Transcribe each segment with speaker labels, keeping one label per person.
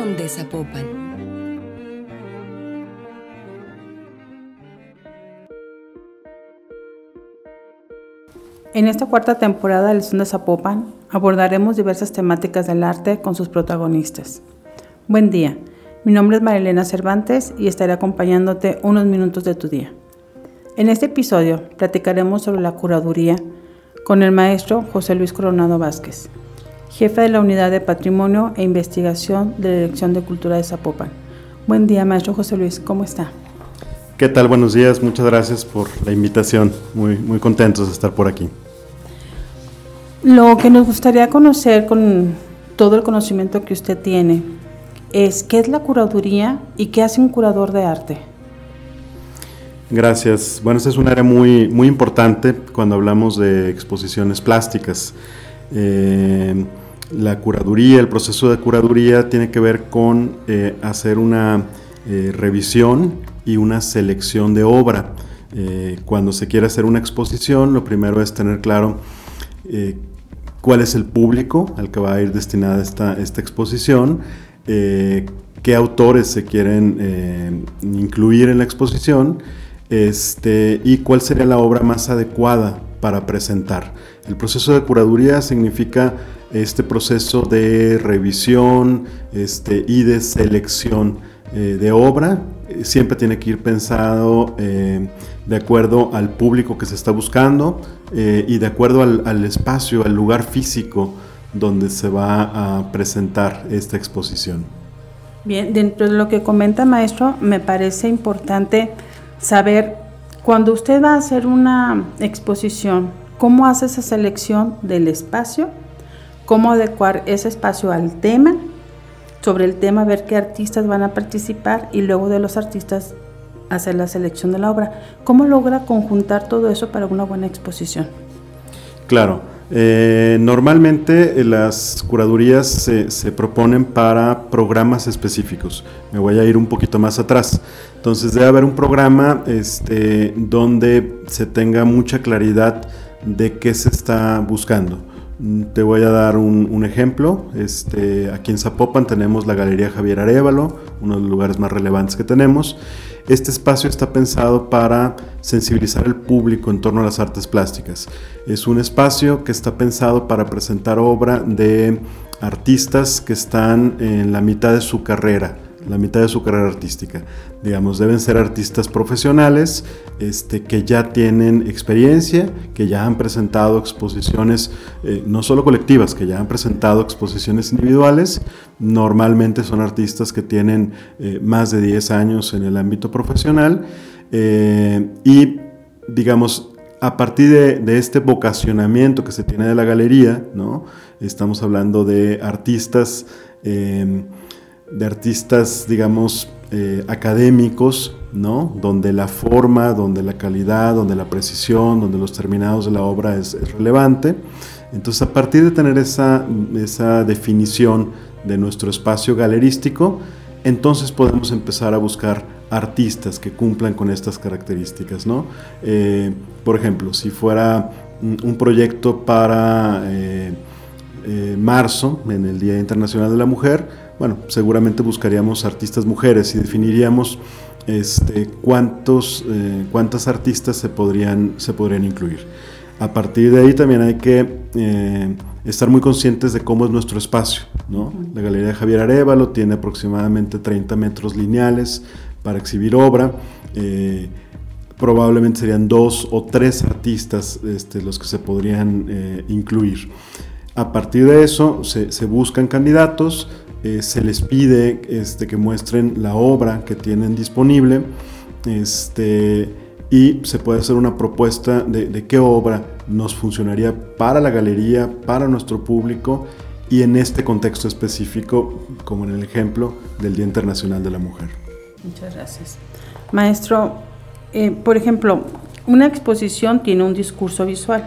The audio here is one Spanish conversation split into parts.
Speaker 1: De Zapopan.
Speaker 2: En esta cuarta temporada del Son de Zapopan abordaremos diversas temáticas del arte con sus protagonistas. Buen día, mi nombre es Marilena Cervantes y estaré acompañándote unos minutos de tu día. En este episodio platicaremos sobre la curaduría con el maestro José Luis Coronado Vázquez, jefe de la Unidad de Patrimonio e Investigación de la Dirección de Cultura de Zapopan. Buen día, maestro José Luis, ¿cómo está?
Speaker 3: ¿Qué tal? Buenos días, muchas gracias por la invitación. Muy, muy contentos de estar por aquí.
Speaker 2: Lo que nos gustaría conocer con todo el conocimiento que usted tiene es qué es la curaduría y qué hace un curador de arte.
Speaker 3: Gracias. Bueno, esta es un área muy, muy importante cuando hablamos de exposiciones plásticas. Eh, la curaduría, el proceso de curaduría tiene que ver con eh, hacer una eh, revisión y una selección de obra. cuando se quiere hacer una exposición, lo primero es tener claro cuál es el público al que va a ir destinada esta, esta exposición, qué autores se quieren incluir en la exposición este, y cuál sería la obra más adecuada para presentar. El proceso de curaduría significa este proceso de revisión este, y de selección eh, de obra. Siempre tiene que ir pensado eh, de acuerdo al público que se está buscando eh, y de acuerdo al, al espacio, al lugar físico donde se va a presentar esta exposición.
Speaker 2: Bien, dentro de lo que comenta maestro, me parece importante saber, cuando usted va a hacer una exposición, cómo hace esa selección del espacio, cómo adecuar ese espacio al tema, sobre el tema ver qué artistas van a participar y luego de los artistas hacer la selección de la obra. ¿Cómo logra conjuntar todo eso para una buena exposición?
Speaker 3: Claro, eh, normalmente eh, las curadurías se, proponen para programas específicos. Me voy a ir un poquito más atrás. Entonces debe haber un programa este, donde se tenga mucha claridad de qué se está buscando. Te voy a dar un, ejemplo. Este, aquí en Zapopan tenemos la Galería Javier Arevalo, uno de los lugares más relevantes que tenemos. Este espacio está pensado para sensibilizar al público en torno a las artes plásticas. Es un espacio que está pensado para presentar obra de artistas que están en la mitad de su carrera, la mitad de su carrera artística. Digamos, deben ser artistas profesionales este, que ya tienen experiencia, que ya han presentado exposiciones, eh, no solo colectivas, que ya han presentado exposiciones individuales. Normalmente son artistas que tienen eh, más de 10 años en el ámbito profesional eh, y, digamos, a partir de, este vocacionamiento que se tiene de la galería, ¿no? estamos hablando de artistas de artistas, digamos, eh, académicos, ¿no? Donde la forma, donde la calidad, donde la precisión, donde los terminados de la obra es, relevante. Entonces, a partir de tener esa, esa definición de nuestro espacio galerístico, entonces podemos empezar a buscar artistas que cumplan con estas características, ¿no? Eh, por ejemplo, si fuera un proyecto para eh, marzo, en el Día Internacional de la Mujer, bueno, seguramente buscaríamos artistas mujeres y definiríamos este, cuántos, eh, cuántas artistas se podrían, se podrían incluir. A partir de ahí también hay que eh, estar muy conscientes de cómo es nuestro espacio. ¿no? La Galería de Javier Arevalo tiene aproximadamente 30 metros lineales para exhibir obra. Eh, probablemente serían dos o tres artistas este, los que se podrían incluir. A partir de eso se, se buscan candidatos, eh, se les pide este, que muestren la obra que tienen disponible este, y se puede hacer una propuesta de, qué obra nos funcionaría para la galería, para nuestro público y en este contexto específico, como en el ejemplo del Día Internacional de la Mujer.
Speaker 2: Muchas gracias. Maestro, eh, por ejemplo, una exposición tiene un discurso visual.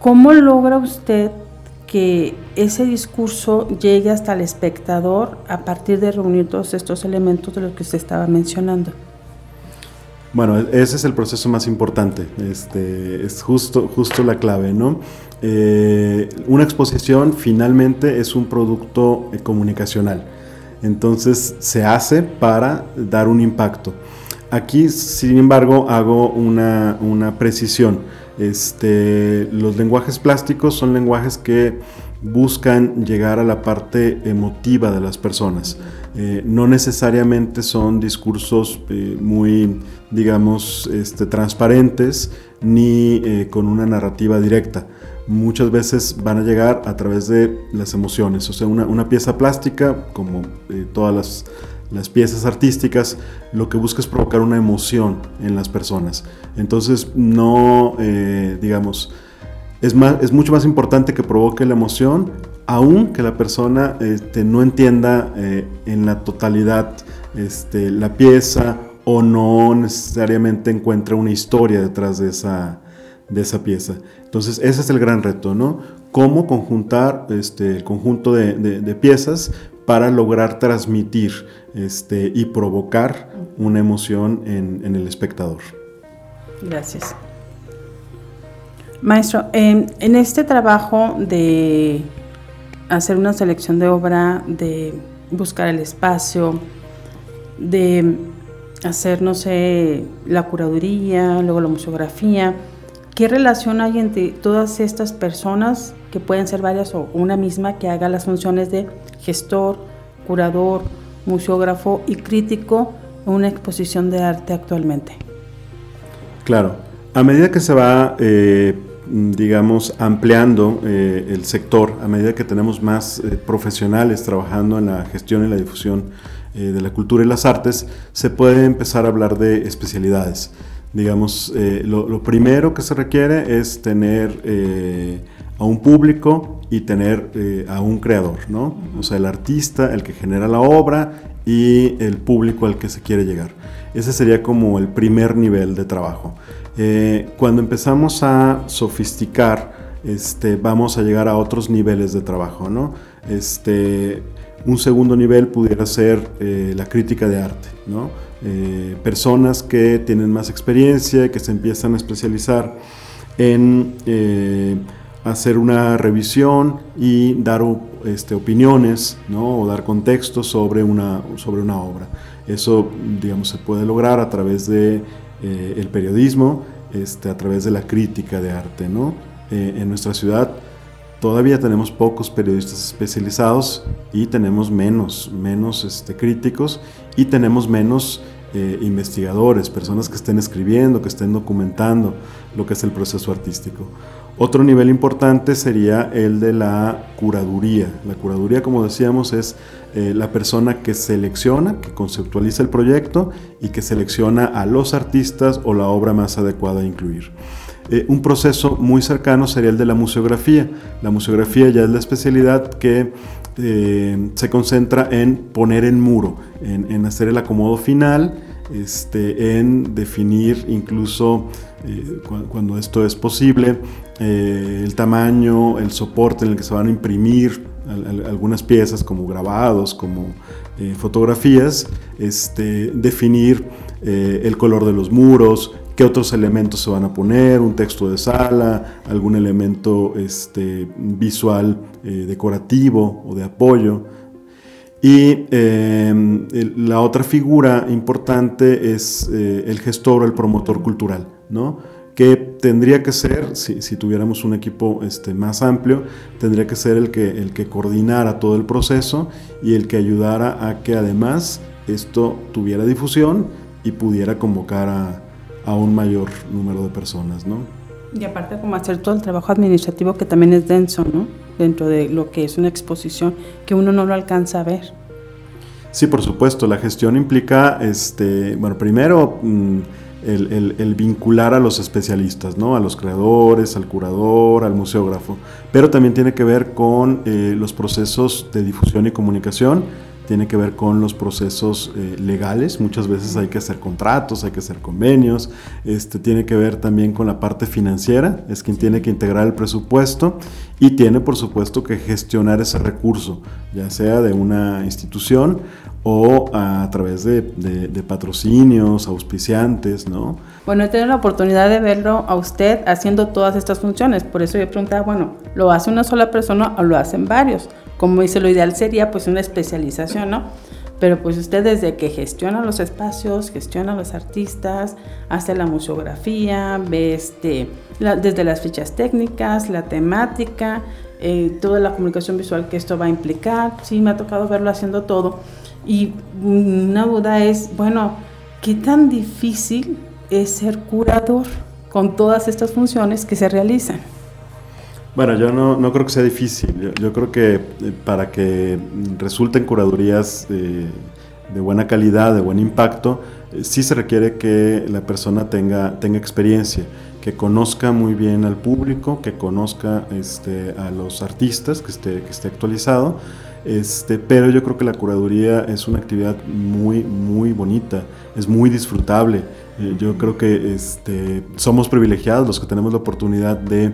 Speaker 2: ¿Cómo logra usted que ese discurso llegue hasta el espectador a partir de reunir todos estos elementos de los que se estaba mencionando.
Speaker 3: Bueno, ese es el proceso más importante, este, es justo, justo la clave, ¿no? eh, una exposición finalmente es un producto eh, comunicacional. Entonces se hace para dar un impacto. Aquí, sin embargo, hago una, precisión. Este, los lenguajes plásticos son lenguajes que buscan llegar a la parte emotiva de las personas. Eh, no necesariamente son discursos eh, muy, digamos, este, transparentes ni eh, con una narrativa directa. Muchas veces van a llegar a través de las emociones, o sea, una, pieza plástica, como todas las, las piezas artísticas, lo que busca es provocar una emoción en las personas. Entonces, no, digamos, es, más, es mucho más importante que provoque la emoción aun que la persona este, no entienda eh, en la totalidad este, la pieza o no necesariamente encuentre una historia detrás de esa, de esa pieza. Entonces ese es el gran reto, ¿no? Cómo conjuntar este, conjunto de, piezas para lograr transmitir este, y provocar una emoción en, en el espectador.
Speaker 2: Gracias. Maestro, en este trabajo de hacer una selección de obra, de buscar el espacio, de hacer, no sé, la curaduría, luego la museografía. ¿Qué relación hay entre todas estas personas, que pueden ser varias o una misma, que haga las funciones de gestor, curador, museógrafo y crítico en una exposición de arte actualmente?
Speaker 3: Claro, a medida que se va eh, digamos, ampliando eh, el sector a medida que tenemos más eh, profesionales trabajando en la gestión y la difusión de la cultura y las artes, se puede empezar a hablar de especialidades. Digamos, lo, primero que se requiere es tener a un público y tener a un creador, ¿no? O sea, el artista, el que genera la obra y el público al que se quiere llegar. Ese sería como el primer nivel de trabajo. Eh, cuando empezamos a sofisticar, este, vamos a llegar a otros niveles de trabajo, ¿no? Este, un segundo nivel pudiera ser eh, la crítica de arte, ¿no? Eh, personas que tienen más experiencia, que se empiezan a especializar en hacer una revisión y dar este, opiniones ¿no? o dar contexto sobre una, sobre una obra. Eso, digamos, se puede lograr a través de eh, el periodismo, este, a través de la crítica de arte. ¿no? Eh, en nuestra ciudad todavía tenemos pocos periodistas especializados y tenemos menos, menos este, críticos y tenemos menos eh, investigadores, personas que estén escribiendo, que estén documentando lo que es el proceso artístico. Otro nivel importante sería el de la curaduría. La curaduría, como decíamos, es eh, la persona que selecciona, que conceptualiza el proyecto y que selecciona a los artistas o la obra más adecuada a incluir. Eh, un proceso muy cercano sería el de la museografía. La museografía ya es la especialidad que eh, se concentra en poner en muro, en, hacer el acomodo final, este, en definir incluso cuando esto es posible, el tamaño, el soporte en el que se van a imprimir algunas piezas como grabados, como eh, fotografías, este, definir eh, el color de los muros, qué otros elementos se van a poner, un texto de sala, algún elemento este, visual eh, decorativo o de apoyo. Y la otra figura importante es el gestor o el promotor cultural, ¿no? que tendría que ser, si, tuviéramos un equipo este, más amplio, tendría que ser el que, el que coordinara todo el proceso y el que ayudara a que además esto tuviera difusión y pudiera convocar a, un mayor número de personas, ¿no?
Speaker 2: Y aparte como hacer todo el trabajo administrativo que también es denso, ¿no? Dentro de lo que es una exposición, que uno no lo alcanza a ver.
Speaker 3: Sí, por supuesto, la gestión implica, este, bueno, primero... Mm, el, vincular a los especialistas, ¿no? a los creadores, al curador, al museógrafo, pero también tiene que ver con eh, los procesos de difusión y comunicación tiene que ver con los procesos eh, legales, muchas veces hay que hacer contratos, hay que hacer convenios, este, tiene que ver también con la parte financiera, es quien tiene que integrar el presupuesto y tiene por supuesto que gestionar ese recurso, ya sea de una institución o a, través de, patrocinios, auspiciantes, ¿no?
Speaker 2: Bueno, he tenido la oportunidad de verlo a usted haciendo todas estas funciones, por eso yo preguntaba, bueno, ¿lo hace una sola persona o lo hacen varios? Como dice, lo ideal sería pues una especialización, ¿no? Pero pues usted desde que gestiona los espacios, gestiona los artistas, hace la museografía, ve este, desde las fichas técnicas, la temática, eh, toda la comunicación visual que esto va a implicar. Sí, me ha tocado verlo haciendo todo. Y una duda es, bueno, ¿qué tan difícil es ser curador con todas estas funciones que se realizan?
Speaker 3: Bueno, yo no, no creo que sea difícil. Yo, creo que eh, para que resulten curadurías de buena calidad, de buen impacto, eh, sí se requiere que la persona tenga, tenga experiencia, que conozca muy bien al público, que conozca este, a los artistas, que esté, que esté actualizado este, pero yo creo que la curaduría es una actividad muy, muy bonita, es muy disfrutable. Eh, yo creo que este, somos privilegiados los que tenemos la oportunidad de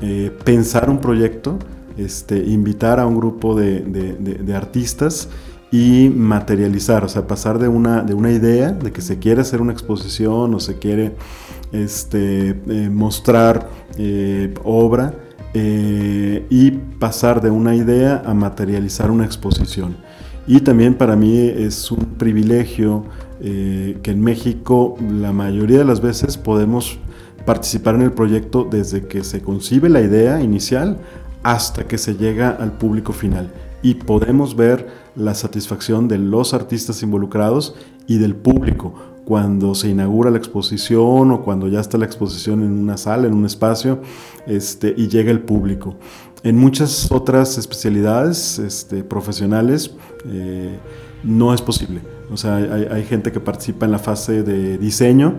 Speaker 3: eh, pensar un proyecto, este, invitar a un grupo de, de, artistas y materializar, o sea, pasar de una, de una idea de que se quiere hacer una exposición o se quiere este, eh, mostrar obra eh, y pasar de una idea a materializar una exposición. Y también para mí es un privilegio eh, que en México la mayoría de las veces podemos participar en el proyecto desde que se concibe la idea inicial hasta que se llega al público final. Y podemos ver la satisfacción de los artistas involucrados y del público cuando se inaugura la exposición o cuando ya está la exposición en una sala, en un espacio, este, y llega el público. En muchas otras especialidades este, profesionales eh, no es posible. O sea, hay, gente que participa en la fase de diseño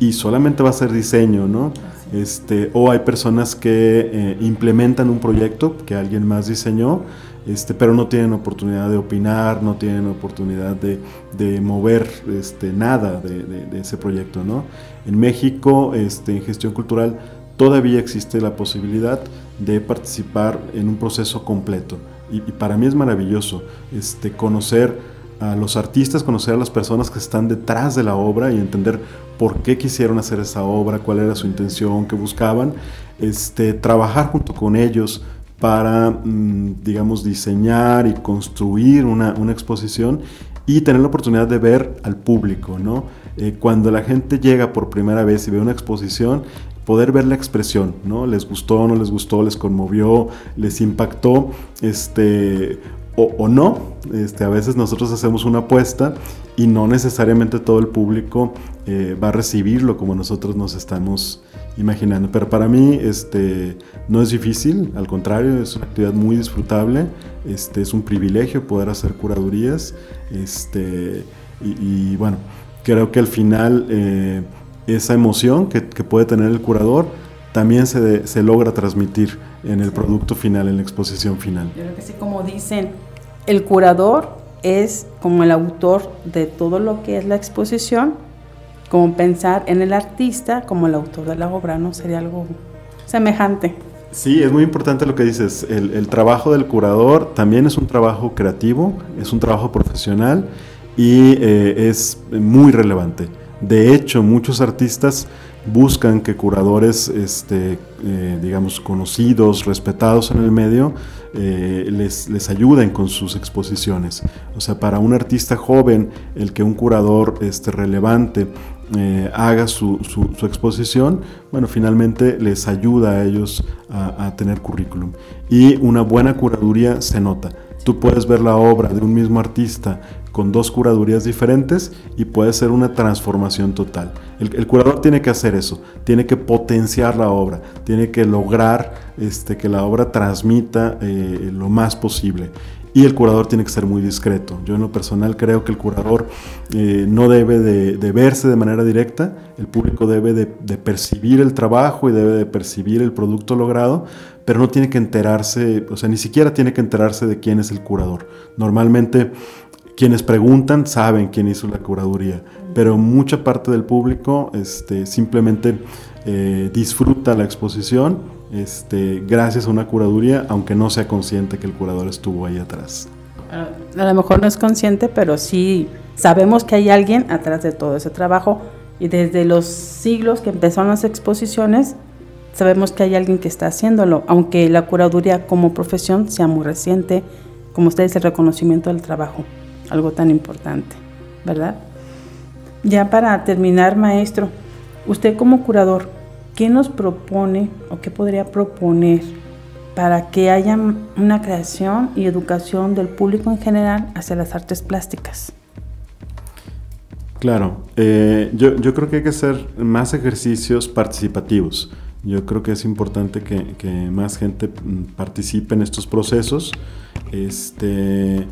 Speaker 3: y solamente va a ser diseño, ¿no? Este, o hay personas que eh, implementan un proyecto que alguien más diseñó este, pero no tienen oportunidad de opinar, no tienen oportunidad de, mover este, nada de, de, ese proyecto. ¿no? En México, este, en gestión cultural, todavía existe la posibilidad de participar en un proceso completo. Y, para mí es maravilloso este, conocer a los artistas, conocer a las personas que están detrás de la obra y entender por qué quisieron hacer esa obra, cuál era su intención, qué buscaban, este, trabajar junto con ellos, para, mm, digamos, diseñar y construir una, una, exposición y tener la oportunidad de ver al público, ¿no? Eh, cuando la gente llega por primera vez y ve una exposición, poder ver la expresión, ¿no? Les gustó, no les gustó, les conmovió, les impactó, este, o, no. Este, a veces nosotros hacemos una apuesta y no necesariamente todo el público eh, va a recibirlo como nosotros nos estamos imaginando. Pero para mí este, no es difícil, al contrario, es una actividad muy disfrutable, este, es un privilegio poder hacer curadurías. Este, y, bueno, creo que al final eh, esa emoción que, puede tener el curador también se, se logra transmitir en el producto final, en la exposición final.
Speaker 2: Yo creo que sí, como dicen, el curador es como el autor de todo lo que es la exposición, como pensar en el artista como el autor de la obra, ¿no? Sería algo semejante.
Speaker 3: Sí, es muy importante lo que dices. El, trabajo del curador también es un trabajo creativo, es un trabajo profesional y eh, es muy relevante. De hecho, muchos artistas buscan que curadores, este, eh, digamos, conocidos, respetados en el medio, eh, les, ayuden con sus exposiciones. O sea, para un artista joven, el que un curador este, relevante eh, haga su, exposición, bueno, finalmente les ayuda a ellos a tener currículum. Y una buena curaduría se nota. Tú puedes ver la obra de un mismo artista con dos curadurías diferentes y puede ser una transformación total. El, curador tiene que hacer eso, tiene que potenciar la obra, tiene que lograr este, que la obra transmita eh, lo más posible. Y el curador tiene que ser muy discreto. Yo en lo personal creo que el curador eh, no debe de, verse de manera directa, el público debe de, percibir el trabajo y debe de percibir el producto logrado, pero no tiene que enterarse, o sea, ni siquiera tiene que enterarse de quién es el curador. Normalmente quienes preguntan saben quién hizo la curaduría, pero mucha parte del público este, simplemente eh, disfruta la exposición este, gracias a una curaduría, aunque no sea consciente que el curador estuvo ahí atrás.
Speaker 2: A lo mejor no es consciente, pero sí sabemos que hay alguien atrás de todo ese trabajo y desde los siglos que empezaron las exposiciones, sabemos que hay alguien que está haciéndolo, aunque la curaduría como profesión sea muy reciente, como ustedes el reconocimiento del trabajo, algo tan importante, ¿verdad? Ya para terminar, maestro, usted como curador, ¿qué nos propone o qué podría proponer para que haya una creación y educación del público en general hacia las artes plásticas?
Speaker 3: Claro, eh, yo, creo que hay que hacer más ejercicios participativos. Yo creo que es importante que, más gente participe en estos procesos. Este,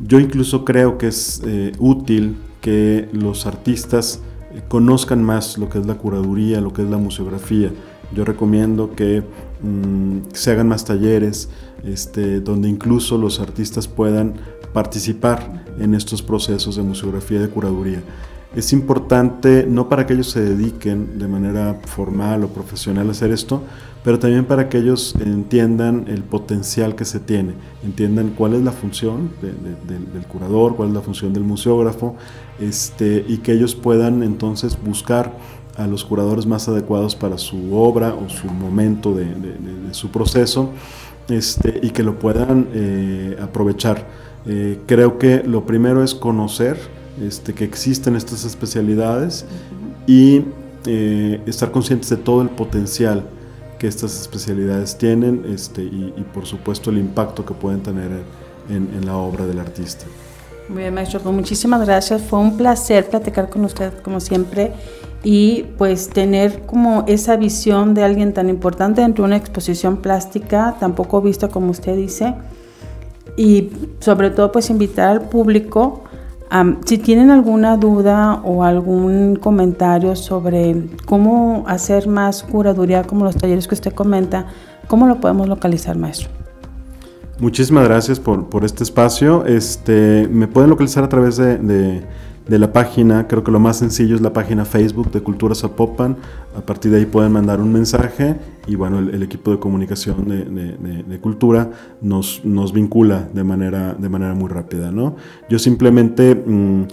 Speaker 3: yo incluso creo que es eh, útil que los artistas conozcan más lo que es la curaduría, lo que es la museografía. Yo recomiendo que mm, se hagan más talleres, este, donde incluso los artistas puedan participar en estos procesos de museografía y de curaduría. Es importante no para que ellos se dediquen de manera formal o profesional a hacer esto, pero también para que ellos entiendan el potencial que se tiene, entiendan cuál es la función del curador, cuál es la función del museógrafo, este, y que ellos puedan entonces buscar a los curadores más adecuados para su obra o su momento de, su proceso, este, y que lo puedan eh, aprovechar. Eh, creo que lo primero es conocer este, que existen estas especialidades y eh, estar conscientes de todo el potencial que estas especialidades tienen este, y, por supuesto el impacto que pueden tener en, la obra del artista.
Speaker 2: Muy bien, maestro, pues muchísimas gracias. Fue un placer platicar con usted como siempre y pues tener como esa visión de alguien tan importante dentro de una exposición plástica, tampoco vista como usted dice, y sobre todo pues invitar al público si tienen alguna duda o algún comentario sobre cómo hacer más curaduría como los talleres que usted comenta, ¿cómo lo podemos localizar, maestro?
Speaker 3: Muchísimas gracias por, por este espacio. Este, me pueden localizar a través de la página, creo que lo más sencillo es la página Facebook de Cultura Zapopan, a partir de ahí pueden mandar un mensaje y bueno, el, equipo de comunicación de, Cultura nos, nos, vincula de manera, de manera muy rápida. ¿no? Yo simplemente mm,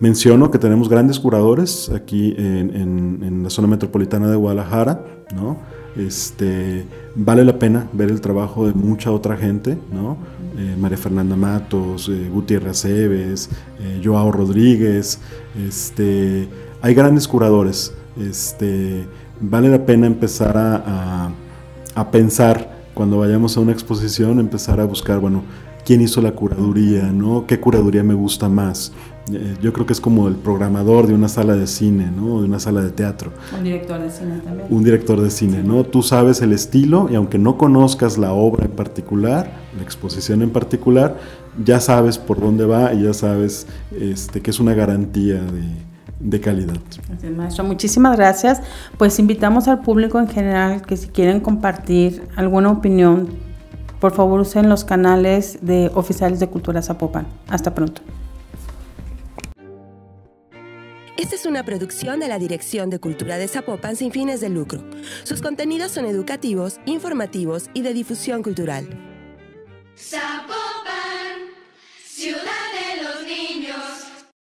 Speaker 3: menciono que tenemos grandes curadores aquí en, en la zona metropolitana de Guadalajara, ¿no? Este, vale la pena ver el trabajo de mucha otra gente, ¿no? Eh, María Fernanda Matos, eh, Gutiérrez Cebes, eh, Joao Rodríguez, este, hay grandes curadores, este, vale la pena empezar a, a, pensar cuando vayamos a una exposición, empezar a buscar, bueno, quién hizo la curaduría, ¿no? ¿Qué curaduría me gusta más? Eh, yo creo que es como el programador de una sala de cine, ¿no? De una sala de teatro.
Speaker 2: Un director de cine también.
Speaker 3: Un director de cine, ¿no? Tú sabes el estilo y aunque no conozcas la obra en particular, la exposición en particular, ya sabes por dónde va y ya sabes este, que es una garantía de, calidad.
Speaker 2: maestro, muchísimas gracias. Pues invitamos al público en general que si quieren compartir alguna opinión, por favor usen los canales de oficiales de Cultura Zapopan. Hasta pronto.
Speaker 1: Esta es una producción de la Dirección de Cultura de Zapopan sin fines de lucro. Sus contenidos son educativos, informativos y de difusión cultural. Zapopan, ciudad